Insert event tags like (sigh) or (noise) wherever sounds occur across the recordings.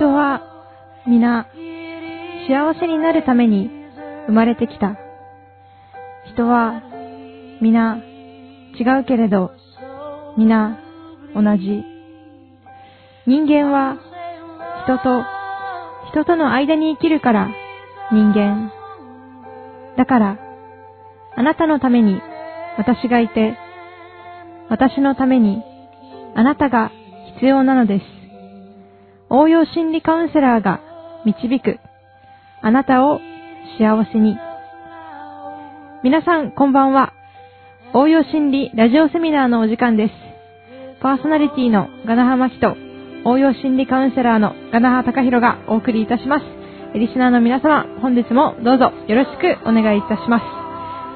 人は皆幸せになるために生まれてきた。人は皆違うけれど皆同じ。人間は人と人との間に生きるから人間。だからあなたのために私がいて私のためにあなたが必要なのです。応用心理カウンセラーが導くあなたを幸せに。皆さんこんばんは。応用心理ラジオセミナーのお時間です。パーソナリティのガナハマキと応用心理カウンセラーのガナハタカヒロがお送りいたします。リスナーの皆様、本日もどうぞよろしくお願いいたします。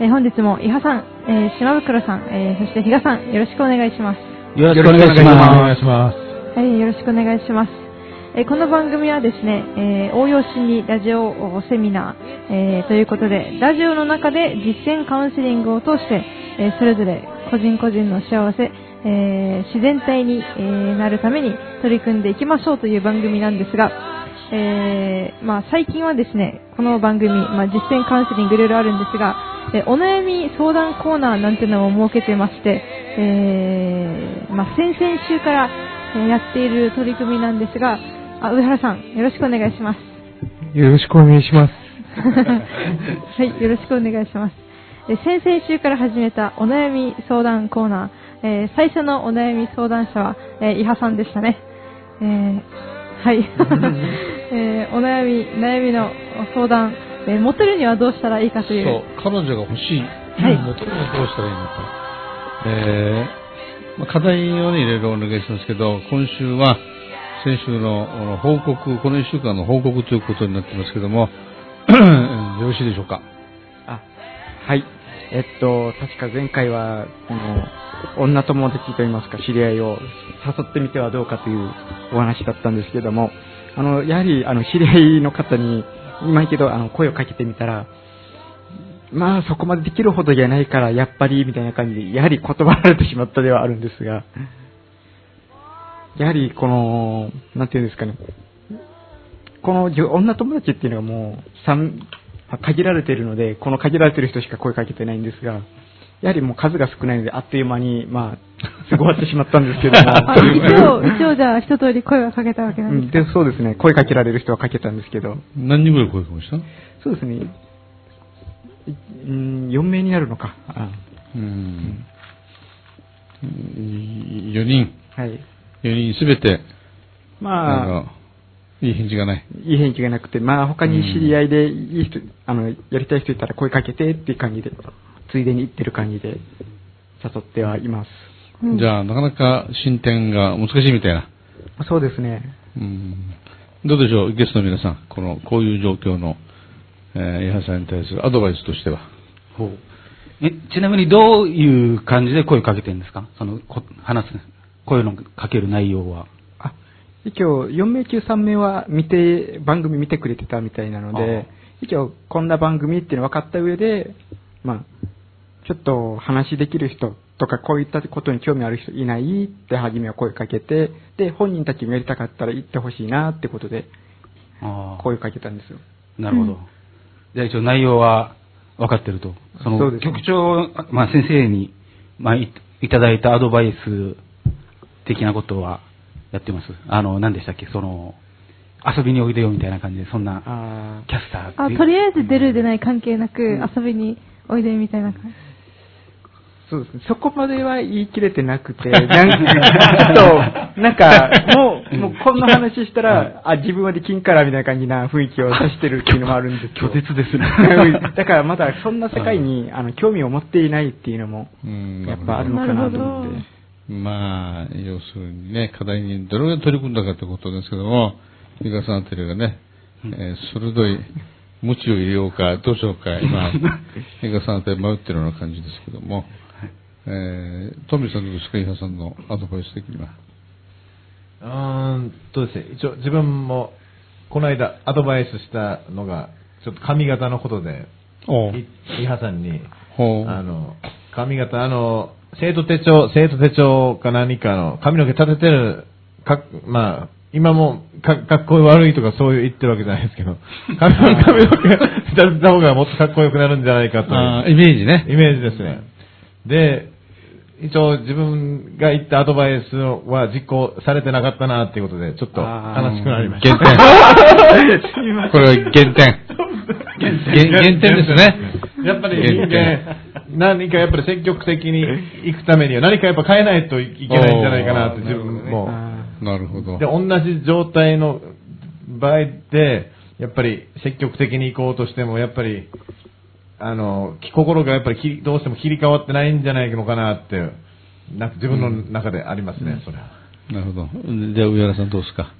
えー本日も伊波さん、えー島袋さん、えーそして比嘉さん、よろしくお願いします。よろしくお願いしおま願いします。はい、よろしくお願いします。えこの番組はですね、えー応用心理ラジオセミナー、えーということで、ラジオの中で実践カウンセリングを通して、えーそれぞれ個人個人の幸せ、え自然体に、えなるために取り組んでいきましょうという番組なんですが、えーまあ、最近はですね、この番組、まあ、実践カウンセリングいろいろあるんですが、えお悩み相談コーナーなんていうのを設けてまして、えまあ、先々週から、やっている取り組みなんですが、あ上原さん、よろしくお願いします。よろしくお願いします。(laughs) はい、よろしくお願いします。えー先々週から始めたお悩み相談コーナー、えー最初のお悩み相談者は、えー、伊波さんでしたね。えーはい、(laughs) えーお悩み、悩みの相談、えー持てるにはどうしたらいいかという。そう、彼女が欲しい。はいもともとどうしたらいいのか。えーまあ、課題をね、いろいろお願いしますけど、今週は、先週の報告、この1週間の報告ということになってますけども、(clears throat) よろしいでしょうか？あ、はい。えっと、確か前回は、この、女友達といいますか、知り合いを誘ってみてはどうかというお話だったんですけども、あの、やはり、あの、知り合いの方に、今一度、あの、声をかけてみたら、まあ、そこまでできるほどじゃないから、やっぱり、みたいな感じで、やはり断られてしまったではあるんですが、やはり、この、なんていうんですかね、この女友達っていうのはもう、限られているので、この限られている人しか声かけてないんですが、やはりもう数が少ないので、あっという間に、まあ、すぐ終わってしまったんですけど (laughs) あも。一応、(laughs) 一応じゃあ一通り声をかけたわけなうんんですか？で、そうですね。声かけられる人はかけたんですけど、何人ぐらい声かけました？そうですね。いうん、4名になるのか。あうん。4人、はい。4人すべて、あまあ、の、いい返事がない。いい返事がなくて、まあ他に知り合いでいい人、あの、やりたい人いたら声かけてっていう感じで、ついでに言ってる感じで誘ってはいます。うんじゃあ、なかなか進展が難しいみたいな。そうですね。うんどうでしょう、ゲストの皆さん、この、こういう状況の、えー、伊波さんに対するアドバイスとしては。ほうえちなみにどういう感じで声かけてるんですか？その、こ話す、声のかける内容は。あ、一応、4名中3名は見て、番組見てくれてたみたいなので、一応、こんな番組っていうの分かった上で、まあ、ちょっと話できる人とか、こういったことに興味ある人いないって初めは声かけて、で、本人たちもやりたかったら行ってほしいなってことで、あ声かけたんですよ。なるほど。うんじゃあ一応内容は分かってると。その局長、まあ先生に、まあいいただいたアドバイス的なことはやってます。あの、何でしたっけ？その、遊びにおいでよみたいな感じで、そんなあキャスターってあ、いう。とりあえず出る出ない関係なく遊びにおいでみたいな感じ。そうですね。そこまでは言い切れてなくて、(laughs) なんか、と、なんか、もう、もうこんな話したら、あ、自分はできんからみたいな感じな雰囲気を出してるっていうのもあるんですけど。拒絶ですね。(laughs) だからまだそんな世界に、あの、興味を持っていないっていうのも、うん。やっぱあるのかなと思って。まあ、要するにね、課題にどれぐらい取り組んだかってことですけども、三川さんあたりがね、えー鋭い無知を入れようか、どうしようか、今、(laughs) 三川さんあたり迷ってるような感じですけども、えー、トミーさんどうですか、伊波さんのアドバイス的には？うーんとですね、一応自分も、この間アドバイスしたのが、ちょっと髪型のことで、伊波さんに。あの、髪型、あの、生徒手帳、生徒手帳か何かの、髪の毛立ててる、か、まあ、今もか、かっこ悪いとかそういう言ってるわけじゃないですけど、髪 (laughs) の髪の毛が立てた方がもっとかっこよくなるんじゃないかという。イメージね。イメージですね。で、一応自分が言ったアドバイスは実行されてなかったなっていうことで、ちょっと悲しくなりました。減点。(laughs) これは減点。減減点ですね。やっぱり人間、何かやっぱり積極的に行くためには何かやっぱ変えないといけないんじゃないかなって自分も。なるほどで、。同じ状態の場合で、やっぱり積極的に行こうとしても、やっぱり、あの、心がやっぱりどうしても切り替わってないんじゃないのかなって、なんか自分の中でありますね、それは。なるほど。じゃあ、上原さんどうですか？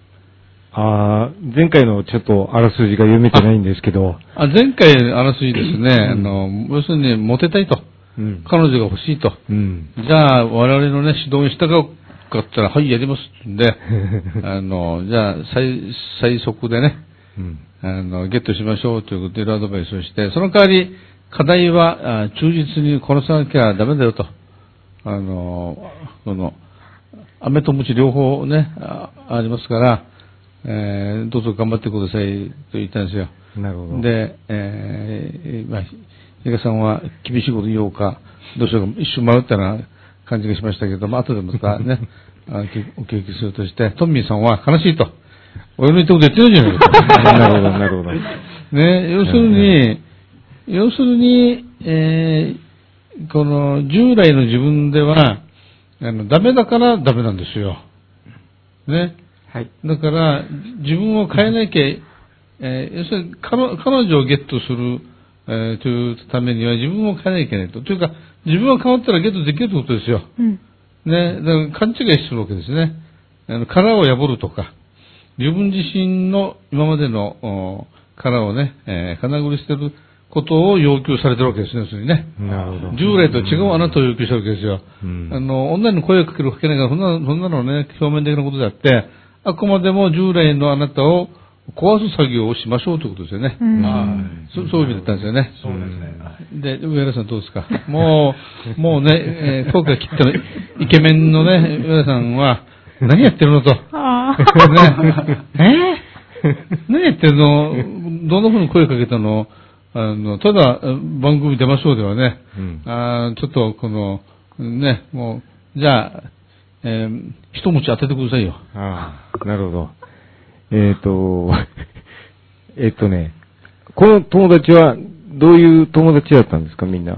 あー前回のちょっとあらすじが読めてないんですけど、あ前回、あらすじですね、あの、要するに、モテたいと。うん。彼女が欲しいと。うん。じゃあ、我々のね、指導に従うかったら、はい、やりますってんで、(laughs) あの、じゃあ、最、最速でね、うん。あの、ゲットしましょうということで、アドバイスをして、その代わり、課題は、あ忠実にこなさなきゃダメだよと。あの、その、飴と鞭両方ね、あありますから、えーどうぞ頑張ってくださいと言ったんですよ。なるほど。で、えー、まあ、比嘉さんは厳しいこと言おうか、どうしようか、一瞬迷ったような感じがしましたけども、後でまたね、(laughs) お聞きするとして、トンミーさんは悲しいと。俺の言ったこと言ってるじゃないかと。なるほど、なるほど。(laughs) ね、要するに、要するに、えーこの従来の自分では、あの、ダメだからダメなんですよ。ね。はい。だから、自分を変えなきゃ、えー要するに彼彼女をゲットする、えーというためには自分を変えなきゃいけないと。というか、自分が変わったらゲットできるということですよ。うん。ね、だから勘違いするわけですね。あの、殻を破るとか、自分自身の今までのお殻をね、えー、金繰り捨てることを要求されてるわけですね、要するにね。なるほど。従来と違うあなたを要求したわけですよ。うんあの、女に声をかけるかけないか、そんな、そんなのね、表面的なことであって、あくまでも従来のあなたを壊す作業をしましょうということですよね。うん。そそういう意味だったんですよね。そうですね。で、上原さんどうですか？もう、もうね、えー、声が切ったの、イケメンのね、上原さんは、何やってるのと。あね、え？ー何やってるの？どんな風に声かけたの？あの、ただ、番組出ましょうではね、うん。あーちょっとこの、ね、もう、じゃあ、えー一持ち当ててくださいよ。ああ、なるほど。えっ、と、(laughs) えっとね、この友達はどういう友達だったんですか、みんな。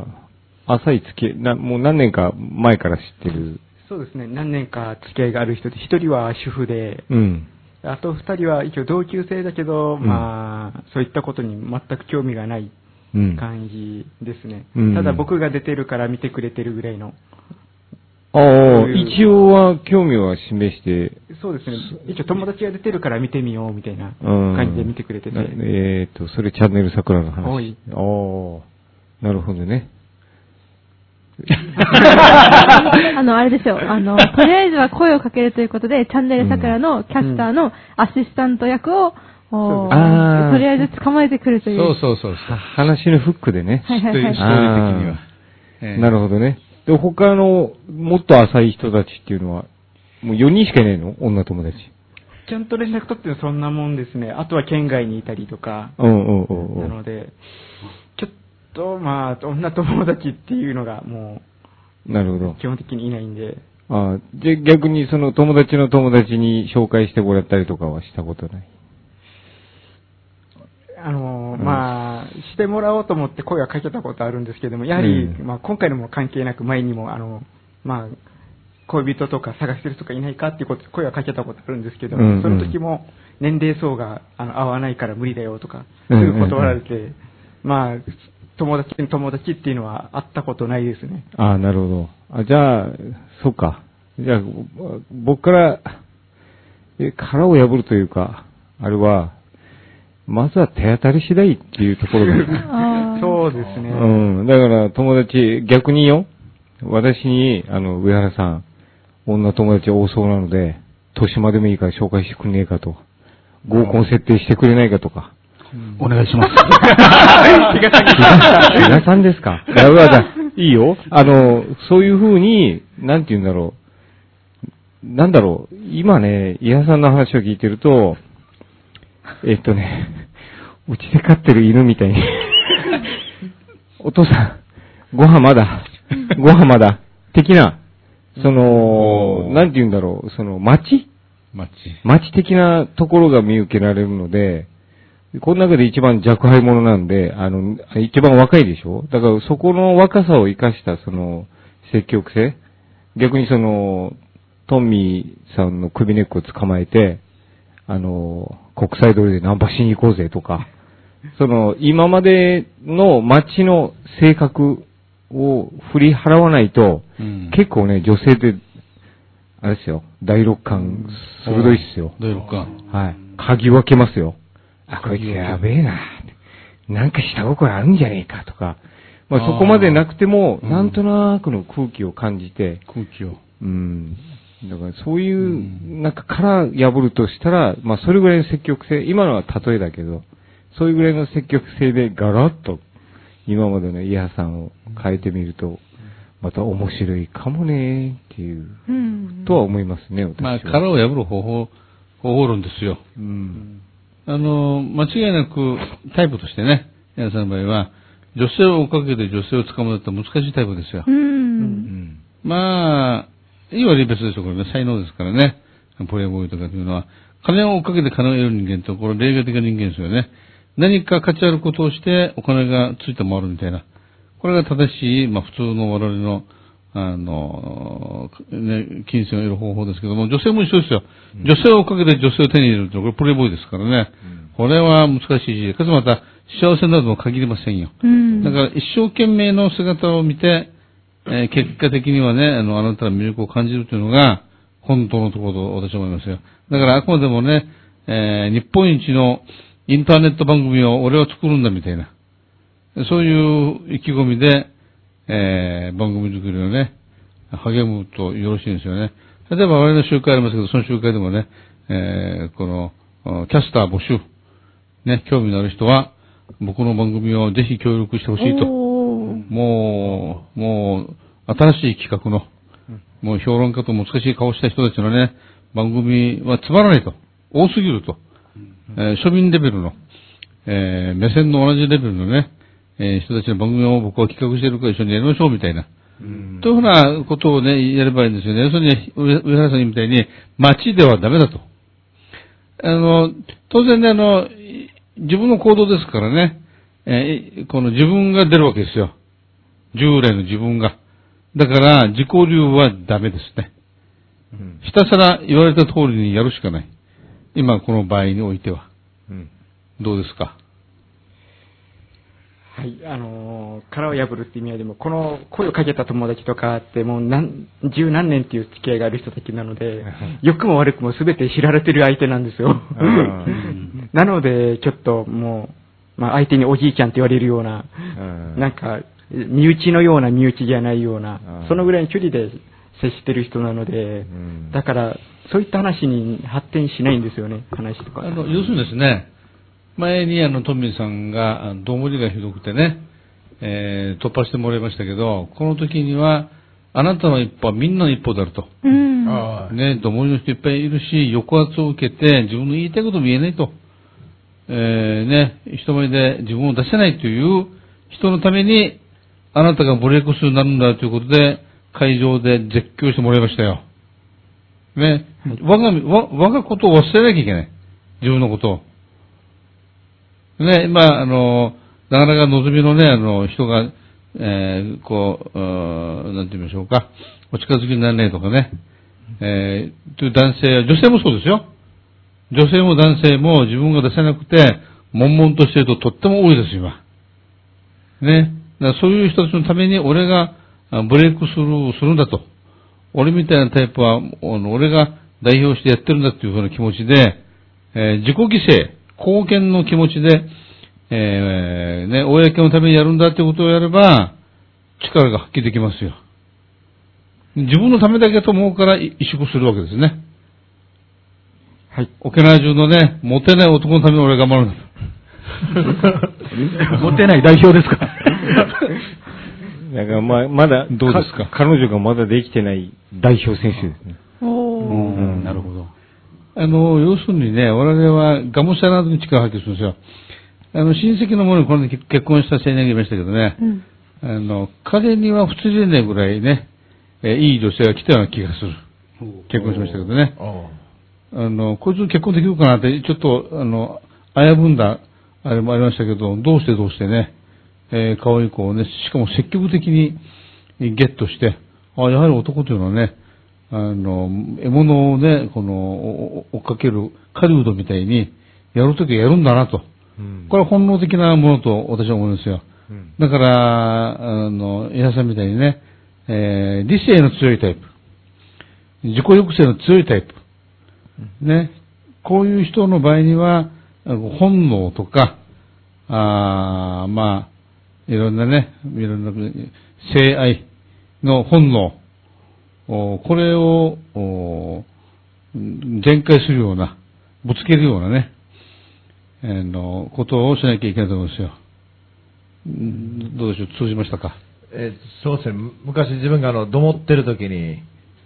浅い付き合いな、もう何年か前から知ってる。そうですね。何年か付き合いがある人で、一人は主婦で、うん。あと二人は一応同級生だけど、んまあ、そういったことに全く興味がないうん。感じですね。うんただ僕が出てるから見てくれてるぐらいの。ああ、一応は興味は示して、そうですね。一応友達が出てるから見てみようみたいなうん。感じで見てくれてて。なえっ、と、それチャンネル桜の話。ああ、なるほどね。(laughs) あの、あれですよ。あの、とりあえずは声をかけるということで、チャンネル桜のキャスターのアシスタント役を、おーあーとりあえず捕まえてくるという。そうそうそうそう。話のフックでね。はいはいはい。というストーリー的には。えーなるほどね。で、他の、もっと浅い人たちっていうのは、もう4人しかいないの？女友達。ちゃんと連絡取ってるのそんなもんですね。あとは県外にいたりとか。うんうんうんう。なんので、ちょっと、まあ、女友達っていうのがもなるほどう、。基本的にいないんで、ああ、じゃあ逆にその友達の友達に紹介してもらったりとかはしたことない？あのーうんまあ、してもらおうと思って声はかけたことあるんですけども、やはり、うんまあ、今回のも関係なく前にも、あの、まあ、恋人とか探してる人がいないかっていうこと、声はかけたことあるんですけども、その時も年齢層があの合わないから無理だよとか、すうんうんうんぐ断られて、まあ、友達に友達っていうのは会ったことないですね。ああ、なるほど。あ、じゃあ、そうか。じゃあ、僕から、え、殻を破るというか、あれは、まずは手当たり次第っていうところが。(laughs) あーそうですね。うん。だから友達、逆によ、私に、あの、上原さん、女友達多そうなので、豊島でもいいから紹介してくれねえかと。合コン設定してくれないかとか。お願いします。比嘉さんですか？いや、うわだ、いいよ。あの、そういう風に、なんて言うんだろう。なんだろう、今ね、伊谷さんの話を聞いてると、(laughs) えっとね、うちで飼ってる犬みたいに、(laughs) お父さん、ご飯まだ、ご飯まだ、的な、そのなんて言うんだろう、その、街マッチ。街的なところが見受けられるので、この中で一番若輩者なんで、あの、一番若いでしょ？だからそこの若さを生かしたその、積極性？逆にその、トンミーさんの首根っこを捕まえて、あの、国際通りでナンパしに行こうぜとか、その、今までの街の性格を振り払わないと、うん結構ね、女性って、あれですよ、第六感、鋭いっすよ。第六感。はい。鍵分けますよ。あ、こいつやべえな。なんか下心あるんじゃねえかとか。まあそこまでなくても、うんなんとなくの空気を感じて、空気を。うん。だからそういう、なんか殻破るとしたら、まあそれぐらいの積極性、今のは例えだけど、そういうぐらいの積極性でガラッと、今までのイヤさんを変えてみると、また面白いかもねっていう、うん。とは思いますね、私は。まあ、殻を破る方法、方法論ですよ。うん。あの、間違いなくタイプとしてね、皆さんの場合は、女性を追っかけて女性を捕まえるって難しいタイプですよう。。うんん。まあ、いい悪い別でしょ、これね。才能ですからね。プレイボーイとかというのは。金を追っかけて金を得る人間と、これ例外的な人間ですよね。何か価値あることをしてお金がついて回るみたいな。これが正しい、まあ普通の我々の、あの、ね、金銭を得る方法ですけども、女性も一緒ですよ。女性を追っかけて女性を手に入れると、これプレイボーイですからね。これは難しいし、かつまた幸せになるとも限りませんよ。うん。だから一生懸命の姿を見て、えー結果的にはね、あの、あなたの魅力を感じるというのが、本当のところと私は思いますよ。だからあくまでもね、えー日本一のインターネット番組を俺は作るんだみたいな、そういう意気込みで、えー番組作りをね、励むとよろしいんですよね。例えば我々の集会ありますけど、その集会でもね、えーこの、キャスター募集、ね、興味のある人は、僕の番組をぜひ協力してほしいと。もう、もう、新しい企画の、もう評論家と難しい顔した人たちのね、番組はつまらないと。多すぎると。えー庶民レベルの、えー目線の同じレベルのね、えー人たちの番組を僕は企画しているから一緒にやりましょうみたいな。というふうなことをね、やればいいんですよね。要するに、上上原さんみたいに、街ではダメだと。あの、当然ね、あの、い自分の行動ですからね、えーこの自分が出るわけですよ。従来の自分が。だから、自己流はダメですね。うん。ひたすら言われた通りにやるしかない。今この場合においては。うん。どうですか？はい、あのー殻を破るって意味合いでも、この声をかけた友達とかってもう何、十何年っていう付き合いがある人たちなので、良くも悪くも全て知られてる相手なんですよ。ん (laughs) なので、ちょっともう、まあ相手におじいちゃんって言われるような、うんなんか、身内のような身内じゃないようなうん、そのぐらいの距離で接してる人なので、んだから、そういった話に発展しないんですよね、話とか。あの、要するにですね、前にあの、トミーさんが、どうもりがひどくてね、えー突破してもらいましたけど、この時には、あなたの一歩はみんなの一歩であると。うん。ね、どもりの人いっぱいいるし、抑圧を受けて自分の言いたいことも言えないと。えーね、人前で自分を出せないという人のために、あなたがブレイクスルーになるんだということで、会場で絶叫してもらいましたよ。ね、我が、我がことを忘れなきゃいけない。自分のことを。ね、今、あの、なかなか望みのね、あの、人が、えーこう、うなんて言いましょうか、お近づきにならないとかね、えーという男性、女性もそうですよ。女性も男性も自分が出せなくて、悶々としているととっても多いです、今。ね。だそういう人たちのために俺があブレイクスルーするんだと。俺みたいなタイプは、俺が代表してやってるんだっていうふうな気持ちで、えー自己犠牲、貢献の気持ちで、えーね、公のためにやるんだっていうことをやれば、力が発揮できますよ。自分のためだけと思うからい萎縮するわけですね。はい。沖縄中のね、モテない男のために俺は頑張るんだと。持ってない代表ですかだからま、まだ、どうですか？彼女がまだできてない代表選手ですね。おーうん、なるほど。あの、要するにね、我々はがむしゃらに力を発揮するんですよ。あの、親戚の者にこの間結婚した青年がいましたけどね、うん。あの、彼には普通でないぐらいね、えーいい女性が来たような気がする。結婚しましたけどね。ああの、こいつと結婚できるかなって、ちょっと、あの、危ぶんだ、あれもありましたけど、どうしてどうしてね、えー可愛い子をね、しかも積極的にゲットして、あ、やはり男というのはね、あの、獲物をね、この、お追っかける狩人みたいに、やるときはやるんだなと。うんこれは本能的なものと私は思うんですよ。うんだから、あの、伊さんみたいにね、えー理性の強いタイプ。自己抑制の強いタイプ。ね。こういう人の場合には、本能とか、あーまあ、いろんなね、いろんな性愛の本能、これを、全開するような、ぶつけるようなね、あの、ことをしなきゃいけないと思うんですよ。どうでしょう、通じましたか？えーそうですね、昔自分があの、どもってる時に、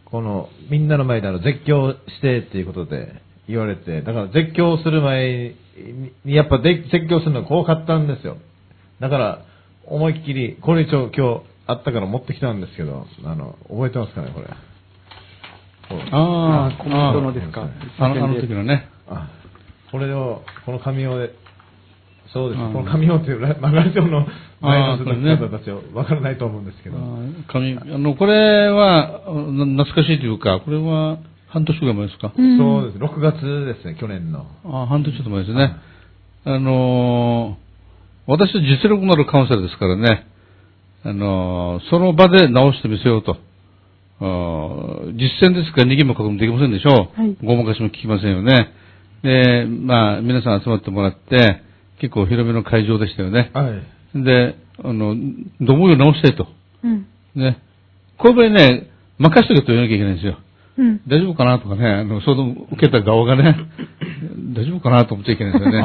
この、みんなの前であの、絶叫してっていうことで言われて、だから絶叫する前に、やっぱで絶叫するのが怖かったんですよ。だから、思いっきり、これ一応今日あったから持ってきたんですけど、あの、覚えてますかね、これ。あコメントのですかあの、あの時のね。あこれを、この紙をで、そうです、うんこの紙をっていうラ、まあ、ラジオの前の方たちはわからないと思うんですけど。紙、あの、これは、な懐かしいというか、これは半年ぐらい前ですか？うんそうです。6月ですね、去年の。あ半年ちょっと前ですね。あのー私は実力のあるカウンセラーですからね、あのーその場で直してみせようと。実践ですから逃げも書くもできませんでしょう。はいごまかしも聞きませんよね。で、まあ、皆さん集まってもらって、結構広めの会場でしたよね。はい。で、あの、どもを直したいと。うん。ね。こういう場合ね、任しとけと言わなきゃいけないんですよ。うん。大丈夫かなとかね、あの、その受けた側がね、(laughs) 大丈夫かなと思っちゃいけないんですよね。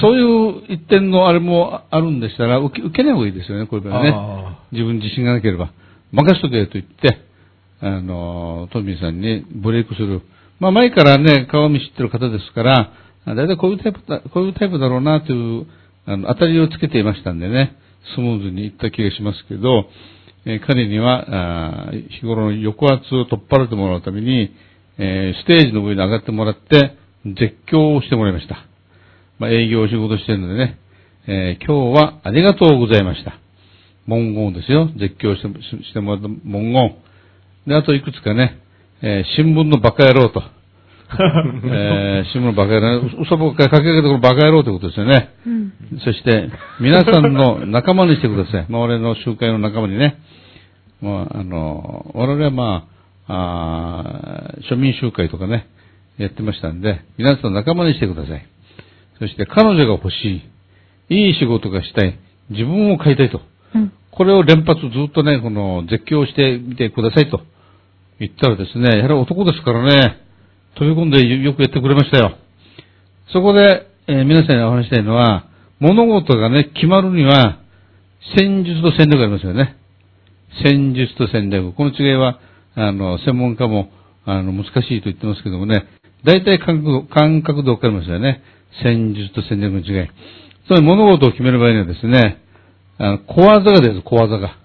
そういう一点のあれもあるんでしたら、受け受けない方がいいですよね、こういう場合はね。あ自分に自信がなければ。任しとけと言って、あの、トミーさんにブレイクする。まあ前からね、顔見知ってる方ですから、あだいたいこういうタイプだ、こういうタイプだろうなという、あの、当たりをつけていましたんでね、スムーズにいった気がしますけど、え彼には、日頃の抑圧を取っ払ってもらうために、えステージの上に上がってもらって、絶叫をしてもらいました。まあ、営業を仕事してるのでね、えー今日はありがとうございました。文言ですよ。絶叫してしてもらった文言。で、あといくつかね、えー新聞のバカ野郎と。えー新聞のバカ野郎、嘘ばっかりかけかけてバカ野郎ということですよね。うん。そして、皆さんの仲間にしてください。まあ、我々の集会の仲間にね。まあ、あの、我々はまあ、あー庶民集会とかね、やってましたんで、皆さんの仲間にしてください。そして、彼女が欲しい。いい仕事がしたい。自分を変えたいと。うん。これを連発ずっとね、この絶叫してみてくださいと言ったらですね、やはり男ですからね、飛び込んでよくやってくれましたよ。そこで、えー皆さんにお話ししたいのは、物事がね、決まるには、戦術と戦略がありますよね。戦術と戦略。この違いは、あの、専門家も、あの、難しいと言ってますけどもね、大体感覚感覚で分かりますよね。戦術と戦略の違い。つまり物事を決める場合にはですね、あの、小技がです、小技が。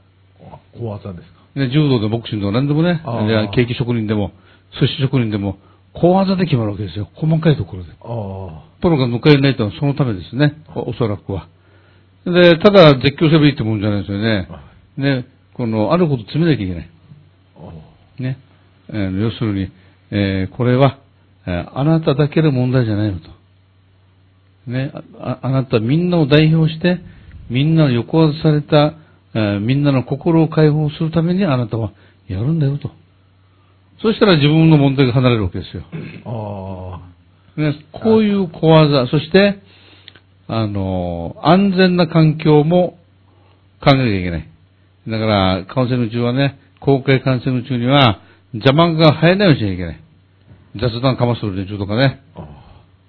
小技ですか。ね柔道でボクシングとか何でもね、あケーキ職人でも、寿司職人でも、小技で決まるわけですよ。細かいところで。あプロが迎えないとはそのためですね。おおそらくは。で、ただ絶叫すればいいってもんじゃないですよね。ね、この、あること詰めなきゃいけない。あ。ね。えー要するに、えーこれは、えーあなただけの問題じゃないのと。ね、あああなたみんなを代表して、みんなの抑圧された、えーみんなの心を解放するためにあなたはやるんだよと。そしたら自分の問題が離れるわけですよ。あね、こういう小技、そして、あの、安全な環境も考えなきゃいけない。だから、カウンセリング中はね、公開カウンセリング中には、邪魔が入らないようにしなきゃいけない。雑談かまする連中とかね。あ。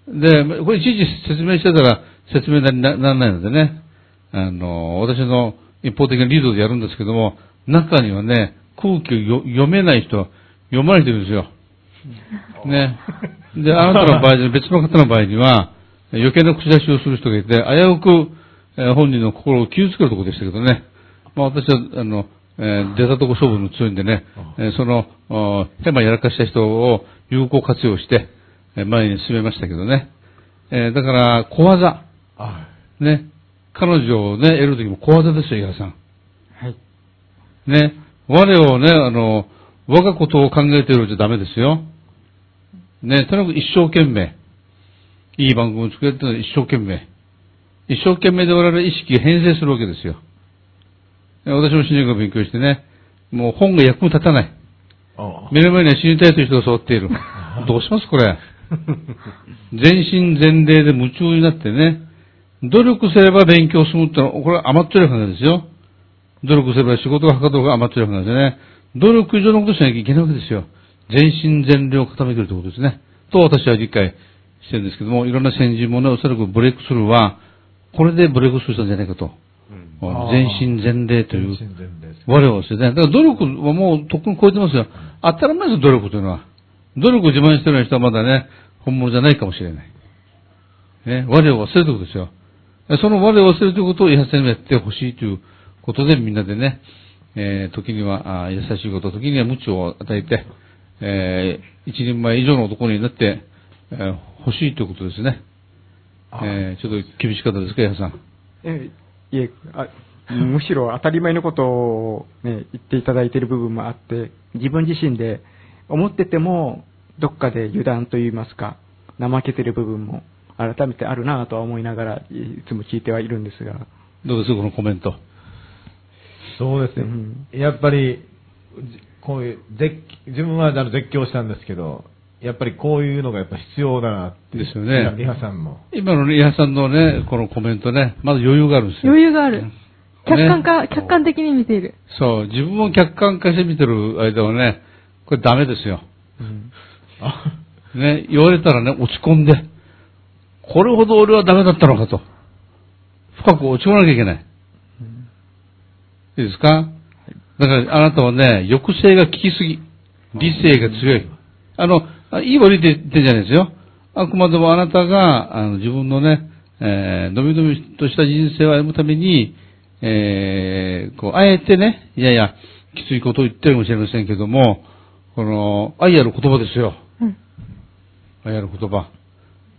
で、これいちいち説明してたら説明になならないのでね、あの、私の一方的なリードでやるんですけども、中にはね、空気をよ読めない人、読まれてるんですよ。ね。で、あなたの場合に、別の方の場合には、余計な口出しをする人がいて、危うく、えー本人の心を傷つけるところでしたけどね。まあ私は、あの、えー出たとこ勝負の強いんでね、えーその、おヘマやらかした人を有効活用して、えー前に進めましたけどね。えーだから、小技。あね。彼女をね、得るときも小技ですよ、井原さん。はい。ね。我をね、あの、我がことを考えているじゃダメですよ。ね、とにかく一生懸命。いい番組を作るってのは一生懸命。一生懸命で我々意識が変遷するわけですよ。ね私も心理学を勉強してね、もう本が役に立たない。あ目の前には死にたいという人が座っている。(laughs) どうしますこれ。全身全霊で夢中になってね、努力すれば勉強するってのは、これは甘っちょろい考えですよ。努力すれば仕事がはかどるが甘っちょろい考えですね。努力以上のことしなきゃいけないわけですよ。全身全霊を傾けるということですね。と私は理解してるんですけども、いろんな先人もね、おそらくブレイクスルーは、これでブレイクスルーしたんじゃないかと。あー全身全霊という。我をですね。だから努力はもうとっくに超えてますよ。当たり前ですよ、努力というのは。努力を自慢してるような人はまだね、本物じゃないかもしれない。ね、我を忘れるということですよ。その我を忘れるということを優しさにやってほしいということでみんなでね、えー時には優しいこと、時には無知を与えて、えー一人前以上の男になって、えー欲しいということですね。えーちょっと厳しかったですか、矢さん。えいえあ、むしろ当たり前のことを、ね、言っていただいている部分もあって、自分自身で思ってても、どっかで油断といいますか、怠けてる部分も改めてあるなとは思いながら、いつも聞いてはいるんですが、どうです？このコメント。そうですね。うんやっぱり、じこういう、絶自分はあの絶叫したんですけど、やっぱりこういうのがやっぱ必要だなって。ですよねリハさんも。今のね、矢さんのね、このコメントね、まだ余裕があるんですよ。余裕がある。客観化、客観的に見ている。そう、自分を客観化して見てる間はね、これダメですよ。あね、言われたらね、落ち込んで、これほど俺はダメだったのかと。深く落ち込まなきゃいけない。いいですか？だからあなたはね、抑制が効きすぎ。理性が強い。あの、あいい悪いって言ってんじゃないですよ。あくまでもあなたが、あの自分のね、えー、のびのびとした人生を歩むために、えー、こう、あえてね、いやいや、きついことを言ってるかもしれませんけども、この、愛ある言葉ですよ。うん。愛ある言葉。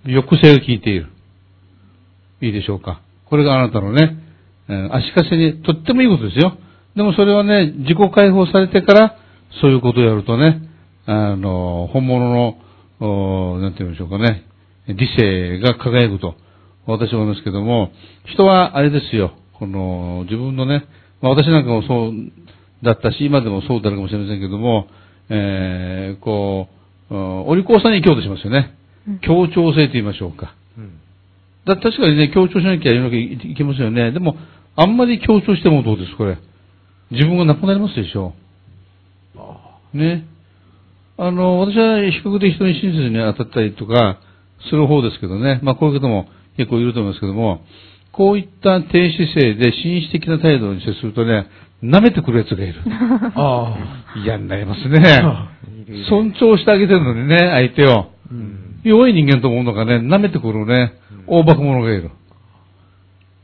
抑制が効いている。いいでしょうか？これがあなたのね、えー足かせにとってもいいことですよ。でもそれはね、自己解放されてから、そういうことをやるとね、あの、本物の、おなんて言うんでしょうかね、理性が輝くと、私は思いますけども、人はあれですよ、この、自分のね、まあ私なんかもそうだったし、今でもそうであるかもしれませんけども、えー、こう、おお利口さんに生きようとしますよね。協調性と言いましょうか。だ確かにね、強調しなきゃいけいけますよね。でも、あんまり強調してもどうです、これ。自分がなくなりますでしょう。ね。あの、私は比較的人に親切に当たったりとか、する方ですけどね。まあ、こういう方も結構いると思いますけども、こういった低姿勢で紳士的な態度に接するとね、舐めてくる奴がいる。あ嫌になりますね。尊重してあげてるのにね、相手を。弱い人間と思うのがね、舐めてくるね、大化け者がいる。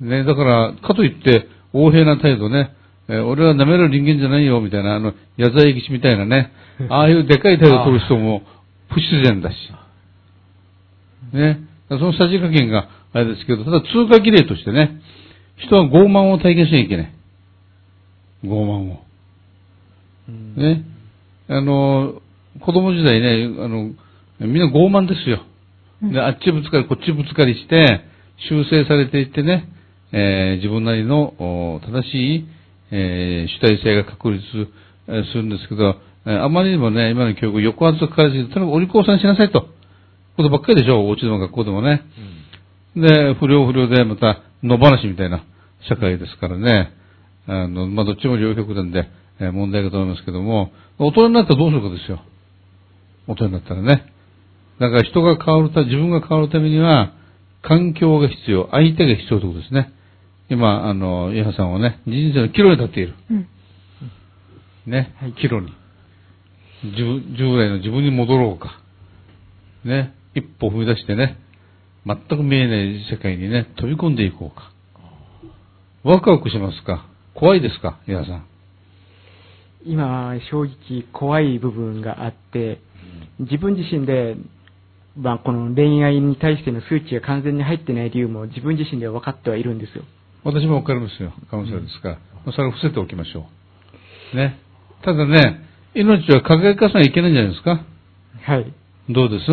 ね、だから、かといって、横平な態度ね、えー俺は舐める人間じゃないよ、みたいな、あの、矢沢永吉みたいなね、(laughs) ああいうでかい態度を取る人も不自然だし。ね、そのさじ加減があれですけど、ただ通過儀礼としてね、人は傲慢を体験しなきゃいけない。傲慢を。ね。あの、子供時代ね、あの、みんな傲慢ですよ。で、あっちぶつかり、こっちぶつかりして、修正されていってね、えー自分なりのお正しい、えー主体性が確立えーするんですけど、えーあまりにもね、今の教育、抑圧とかかりすぎて、とにかくお利口さんにしなさいと。ことばっかりでしょ、お家でも学校でもね。で、不良不良でまた野放しみたいな社会ですからね。あの、まあ、どっちも両極端で、えー問題かと思いますけども、大人になったらどうするかですよ。大人になったらね。だから人が変わるた、自分が変わるためには、環境が必要、相手が必要ということですね。今、あの、イハさんはね、人生の岐路に立っている。うん。ね、岐路に。10従来の自分に戻ろうか。ね。一歩踏み出してね、全く見えない世界にね、飛び込んでいこうか。ワクワクしますか？怖いですか？皆さん。今、正直怖い部分があって、自分自身で、まあ、この恋愛に対しての数値が完全に入ってない理由も自分自身では分かってはいるんですよ。私もわかりますよ。カウンセラーですから。まあそれを伏せておきましょう。ね。ただね、命は輝かさないといけないんじゃないですか？はい。どうです？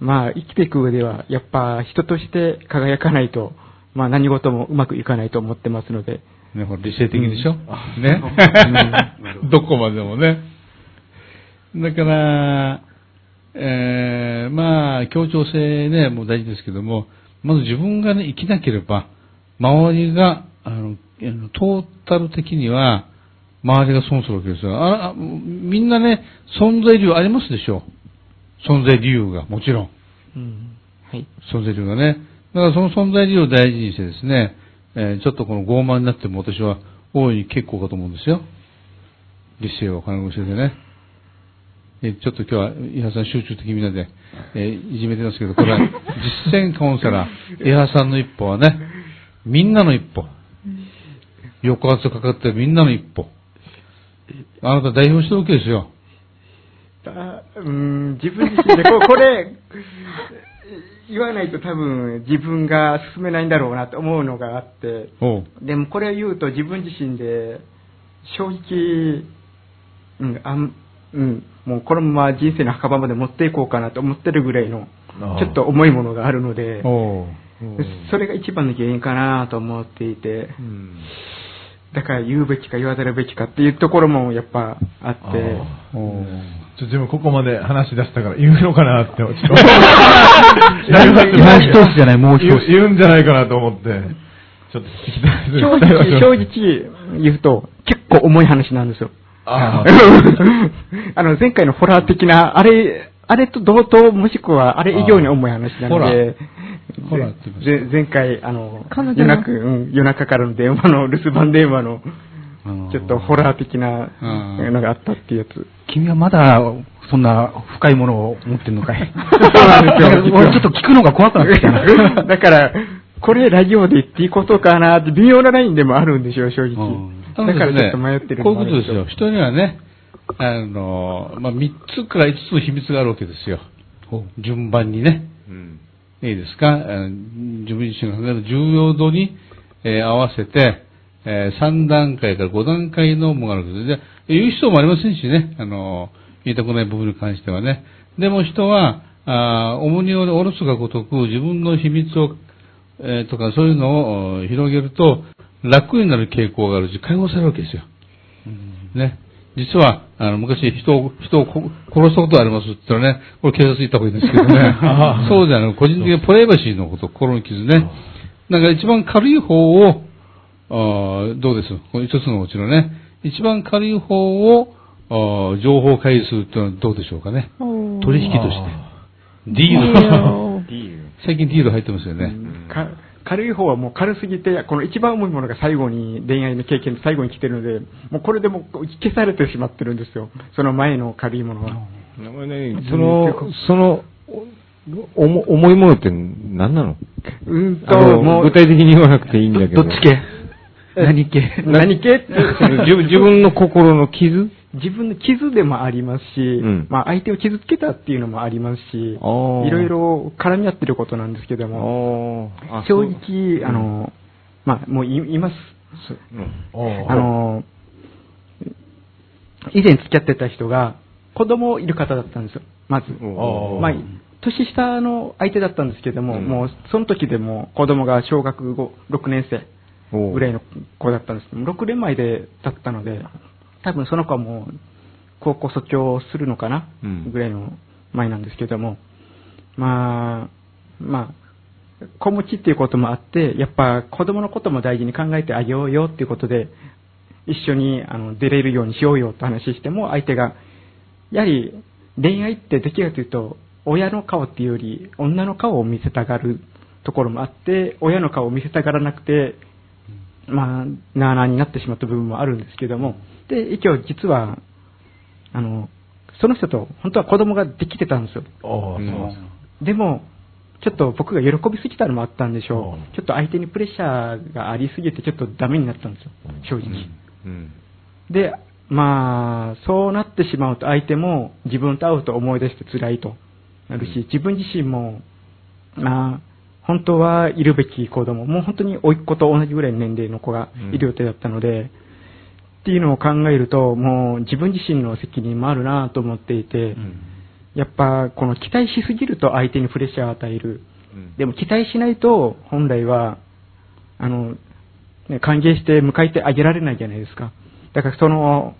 まあ、生きていく上では、やっぱ人として輝かないと、まあ何事もうまくいかないと思ってますので、ね、ほら理性的でしょ、ね。(laughs) どこまでもね。だから、えー、まあ、協調性ね、もう大事ですけども、まず自分がね、生きなければ、周りが、あの、トータル的には、周りが損するわけですよ。ああみんなね、存在理由ありますでしょう。存在理由が、もちろん。うん。はい。存在理由がね。だからその存在理由を大事にしてですね、えーちょっとこの傲慢になっても私は大いに結構かと思うんですよ。理性を金腰でね。えーちょっと今日は、伊波さん集中的にみんなで、えーいじめてますけど、これは実践カウンセラー、(laughs) 伊波さんの一歩はね、みんなの一歩。抑圧かかってるみんなの一歩。あなた代表してるわけですよ。あうん、自分自身でこ、これ、言わないと多分自分が進めないんだろうなと思うのがあって、でもこれを言うと自分自身で正直、うん、あん、うん、もうこのまま人生の墓場まで持っていこうかなと思ってるぐらいの、ちょっと重いものがあるので、それが一番の原因かなと思っていて、だから言うべきか言わざるべきかっていうところもやっぱあって、ちょ自分ここまで話し出したから言うのかなって、ちょっと。(laughs) もう一つじゃない、もう一つ。言うんじゃないかなと思って、ちょっと聞きたいです。正直、正直言うと結構重い話なんですよ。あ (laughs) あの、前回のホラー的な、あれ、あれと同等、もしくはあれ以上に重い話なので、ホラー。って言いまぜ前回、あの、彼女の。夜中、うん、夜中からの電話の (laughs) 留守番電話の、うんちょっとホラー的なうん。のがあったっていうやつ。君はまだ、そんな深いものを持ってるのかい？(laughs) そうなんですよ。もうちょっと聞くのが怖くなってきたな。だから、これラジオで言っていいことかなって微妙なラインでもあるんですよ、正直。だからちょっと迷ってるこういうことですよ。人にはね、あの、まあ、3つから5つの秘密があるわけですよ。順番にね。いいですか？自分自身が考える重要度に、えー合わせて、え3段階から5段階のものがあるわけです。で言う人もありませんしね。あの、言いたくない部分に関してはね。でも人は、あー重荷を下ろすがごとく自分の秘密を、えーとかそういうのをお広げると楽になる傾向があるし解放されるわけですよ。ね。実は、あの、昔人を、人をこ殺したことありますって言ったらね、これ警察行った方がいいんですけどね。(laughs) そうじゃなく個人的にプライバシーのこと、心の傷ね。なんか一番軽い方を、あーどうです？この一つのうちのね、一番軽い方を、あー情報回数っていうのはどうでしょうかね？取引として。ディール。最近ディール入ってますよね。か軽い方はもう軽すぎて、この一番重いものが最後に、恋愛の経験で最後に来てるので、もうこれでもう消されてしまってるんですよ。その前の軽いものは。その、その、お重重いものって何なの？うんと、もう、具体的に言わなくていいんだけど。どっち (laughs) 系？何系？(laughs) 何系？自分の心の傷？自分の傷でもありますし、ん。まあ相手を傷つけたっていうのもありますし、いろいろ絡み合ってることなんですけども、あ正直、あの、まあもう言います。あの、以前付き合ってた人が子供いる方だったんですよ、まず。まあ、年下の相手だったんですけども、うん。もうその時でも子供が小学5 6年生ぐらいの子だったんです。けど、6年前でだったので、多分その子はもう高校卒業するのかな、うん。ぐらいの前なんですけども、まあ、まあ、子持ちっていうこともあって、やっぱ子供のことも大事に考えてあげようよっていうことで、一緒にあの出れるようにしようよって話しても、相手が、やはり恋愛ってどちらかというと、親の顔っていうより、女の顔を見せたがるところもあって、親の顔を見せたがらなくて、まあ、なあなあになってしまった部分もあるんですけども、で、一応実は、あの、その人と本当は子供ができてたんですよ。おーうんそうですでも、ちょっと僕が喜びすぎたのもあったんでしょうんう。ちょっと相手にプレッシャーがありすぎてちょっとダメになったんですよ。正直。うん。で、まあ、そうなってしまうと相手も自分と会うと思い出して辛いとなるし、自分自身も、まあ、本当はいるべき子供、もう本当に甥っ子と同じぐらいの年齢の子がいる予定だったので、っていうのを考えると、もう自分自身の責任もあるなと思っていて、やっぱこの期待しすぎると相手にプレッシャーを与える。でも期待しないと本来は、あの、ね、歓迎して迎えてあげられないじゃないですか。だからその、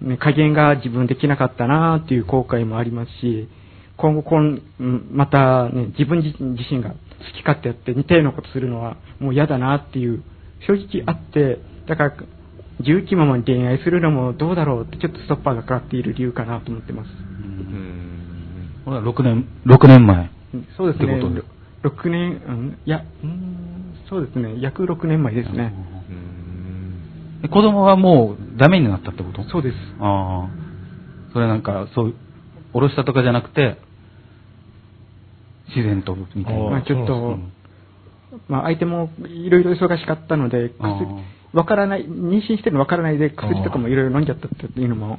ね、加減が自分できなかったなっていう後悔もありますし、今後こん、うんまたね、自分自自身が好き勝手やって似たようなことするのはもう嫌だなっていう、正直あって、だから、自由気ままに恋愛するのもどうだろうってちょっとストッパーがかかっている理由かなと思ってます。うん。これは6年、6年前。うんそうですねってこと。6年、うん、いや、うん、そうですね、約6年前ですね。うんで子供はもうダメになったってこと？そうです。ああ。それなんか、そう、おろしたとかじゃなくて、自然と、みたいあな。まあちょっとうんまあ相手もいろいろ忙しかったので、わからない、妊娠してるのわからないで薬とかもいろいろ飲んじゃったっていうのも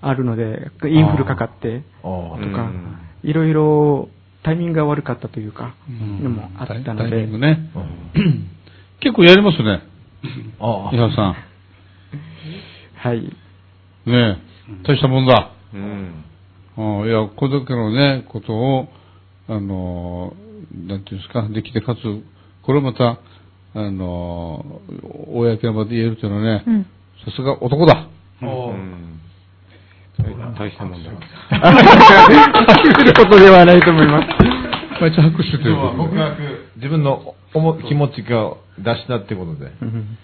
あるので、インフルかかってとかうん、いろいろタイミングが悪かったというか、んのもあったのでタイミング、ね。うん結構やりますね。あ伊沢さはい。ん。ねえ。大したもんだ。うん。うんいや、これだけのね、ことを、あの、なんていうんですか、できてかつ、これまた、あの、公の場で言えるというのはね、うん。さすが男だ。大したもんだ。することではないと思います。まあ一応拍手という今日はことで。告白、自分の思気持ちが出したってことで。うん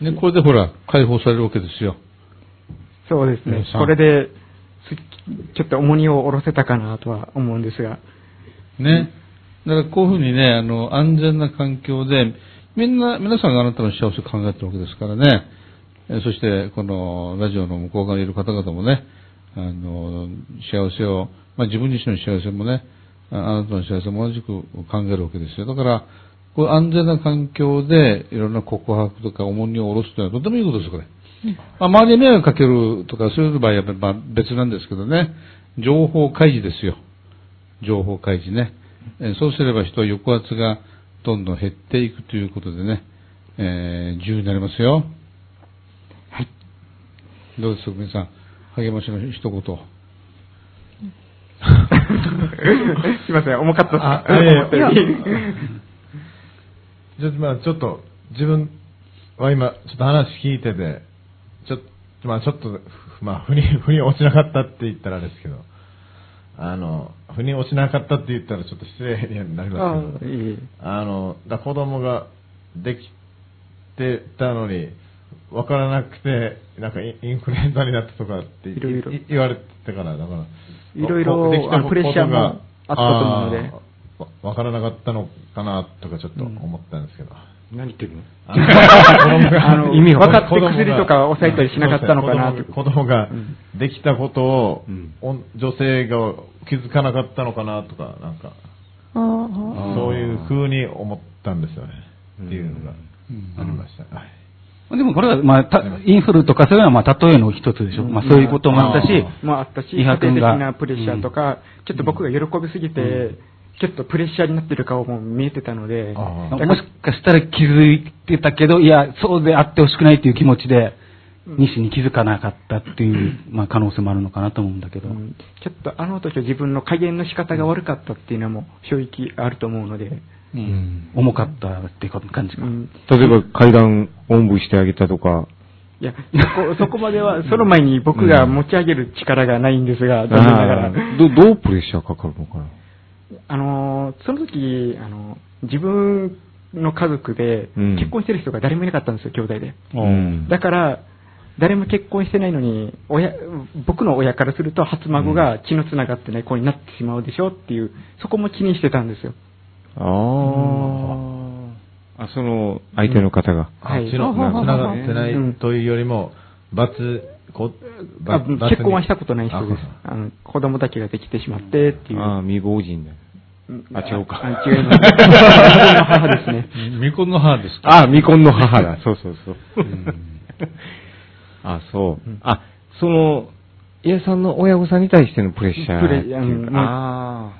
ね、これでほら、解放されるわけですよ。そうですねこれで、すちょっと重荷を下ろせたかなとは思うんですが。ね。だからこういうふうにね、あの、安全な環境で、みんな、皆さんがあなたの幸せを考えてるわけですからね。えそして、このラジオの向こう側にいる方々もね、あの、幸せを、まあ自分自身の幸せもね、ああなたの幸せも同じく考えるわけですよ。だから、こういう安全な環境でいろんな告白とか重荷を下ろすというのはとてもいいことです、これ。まあ、周りに迷惑かけるとか、そういう場合はまあ別なんですけどね、情報開示ですよ。情報開示ね。えーそうすれば人は抑圧がどんどん減っていくということでね、えー自由になりますよ。はい。どうですか、皆さん？励ましの一言。(laughs) すいません、重かったあ、(laughs) です。いやいや思ったよりちょっとまあちょっと、自分は今、ちょっと話聞いてて、ちょっと、まあちょっと、まあ、腑に、腑に落ちなかったって言ったらあれですけど、あの、腑に落ちなかったって言ったらちょっと失礼になりあますけど、いい。あの、だ子供ができてたのに、わからなくて、なんかインフルエンザになったとかっていろいろ。い言われてたから、だから、いろいろできたプレッシャーもあったと思うので。わわからなかったのかなとかちょっと思ったんですけど。何言ってるの？(laughs) 意味が分かって薬とか抑えたりしなかったのかなと。子供子供がうん。できたことを、女性が気づかなかったのかなとか、なんか、そういう風に思ったんですよね。っていうのがありました。はい。でもこれは、まあ、たインフルとかそういうのは、まあ、例えの一つでしょ。まあ、そういうこともあったし、まああったし、伊波家庭的君がなプレッシャーとか、ちょっと僕が喜びすぎて、ちょっとプレッシャーになってる顔も見えてたので、もしかしたら気づいてたけど、いや、そうであってほしくないっていう気持ちで、西に気づかなかったっていう、まあ、可能性もあるのかなと思うんだけど。うん。ちょっとあの時は自分の加減の仕方が悪かったっていうのも正直あると思うので、うん。重かったっていう感じか。うん。例えば階段おんぶしてあげたとか、いや、そこ、(laughs) そこまでは、その前に僕が持ち上げる力がないんですが、残念ながら。どどうプレッシャーかかるのかな？あのーその時、あの自分の家族でうん結婚してる人が誰もいなかったんですよ、兄弟で。うんだから、誰も結婚してないのに、親、僕の親からすると初孫が血のつながってない子になってしまうでしょっていう、そこも気にしてたんですよ。ああ。あ、その相手の方が。はい血のつながってなうんいというよりも、罰こあば結婚はしたことない人ですあ。あの子供だけができてしまってっていう。ああ、未亡人だ。うんあ違うかあ違います。自分の母ですね。(laughs) 未婚の母ですか？ああ、未婚の母だ。そうそうそう。うんあそう。あ、その、家さんの親御さんに対してのプレッシャープレっていううんか。あ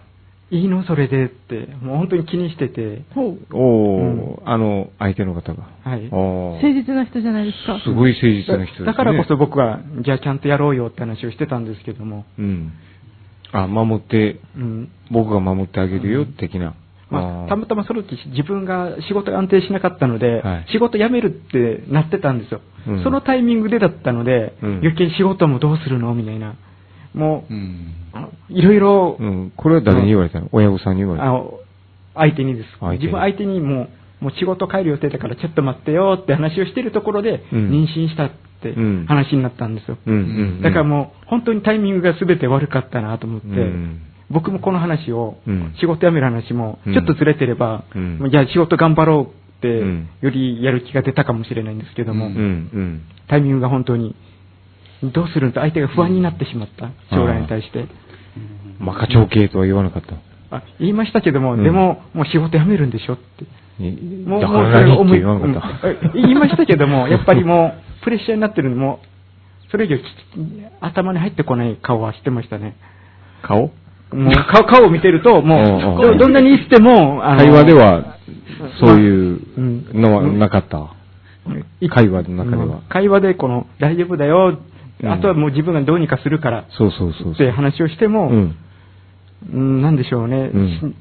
いいの？それでって、もう本当に気にしてて、ほう。あ。おー、あの、相手の方が。はい。お誠実な人じゃないですか。すごい誠実な人ですね。だからこそ僕は、じゃあちゃんとやろうよって話をしてたんですけども、うん。あ、守って、うん。僕が守ってあげるよ、的な。まあ、ーたまたまその時自分が仕事が安定しなかったので、はい仕事辞めるってなってたんですよ。うんそのタイミングでだったので、うん余計仕事もどうするの？みたいな。もう、いろいろ、うん。これは誰に言われたの？親御さんに言われたあの相手にです。自分相手にもう、もう仕事帰る予定だからちょっと待ってよって話をしてるところで、うん。妊娠したってうん。話になったんですよ。だからもう、本当にタイミングが全て悪かったなと思って、うん。僕もこの話を、うん。仕事辞める話もうん、ちょっとずれてれば、じゃあ仕事頑張ろうって、うん。よりやる気が出たかもしれないんですけども。タイミングが本当に、どうするんと相手が不安になってしまった、将来に対して。まあ、課長系とは言わなかった？あ言いましたけども、うんでも、もう仕事辞めるんでしょって。もう、もれが思い言わなかった？うん言いましたけども、(laughs) やっぱりもう、プレッシャーになってるのも、それ以上き頭に入ってこない顔はしてましたね。顔？もう顔顔を見てると、もうどどんなに言っても、会話では、そういううんのはなかった？会話の中でうんは。会話でこの、大丈夫だよ、うんあとはもう自分がどうにかするから、そうそうそうそう。って話をしても、うん。うん、なんでしょうね、うんし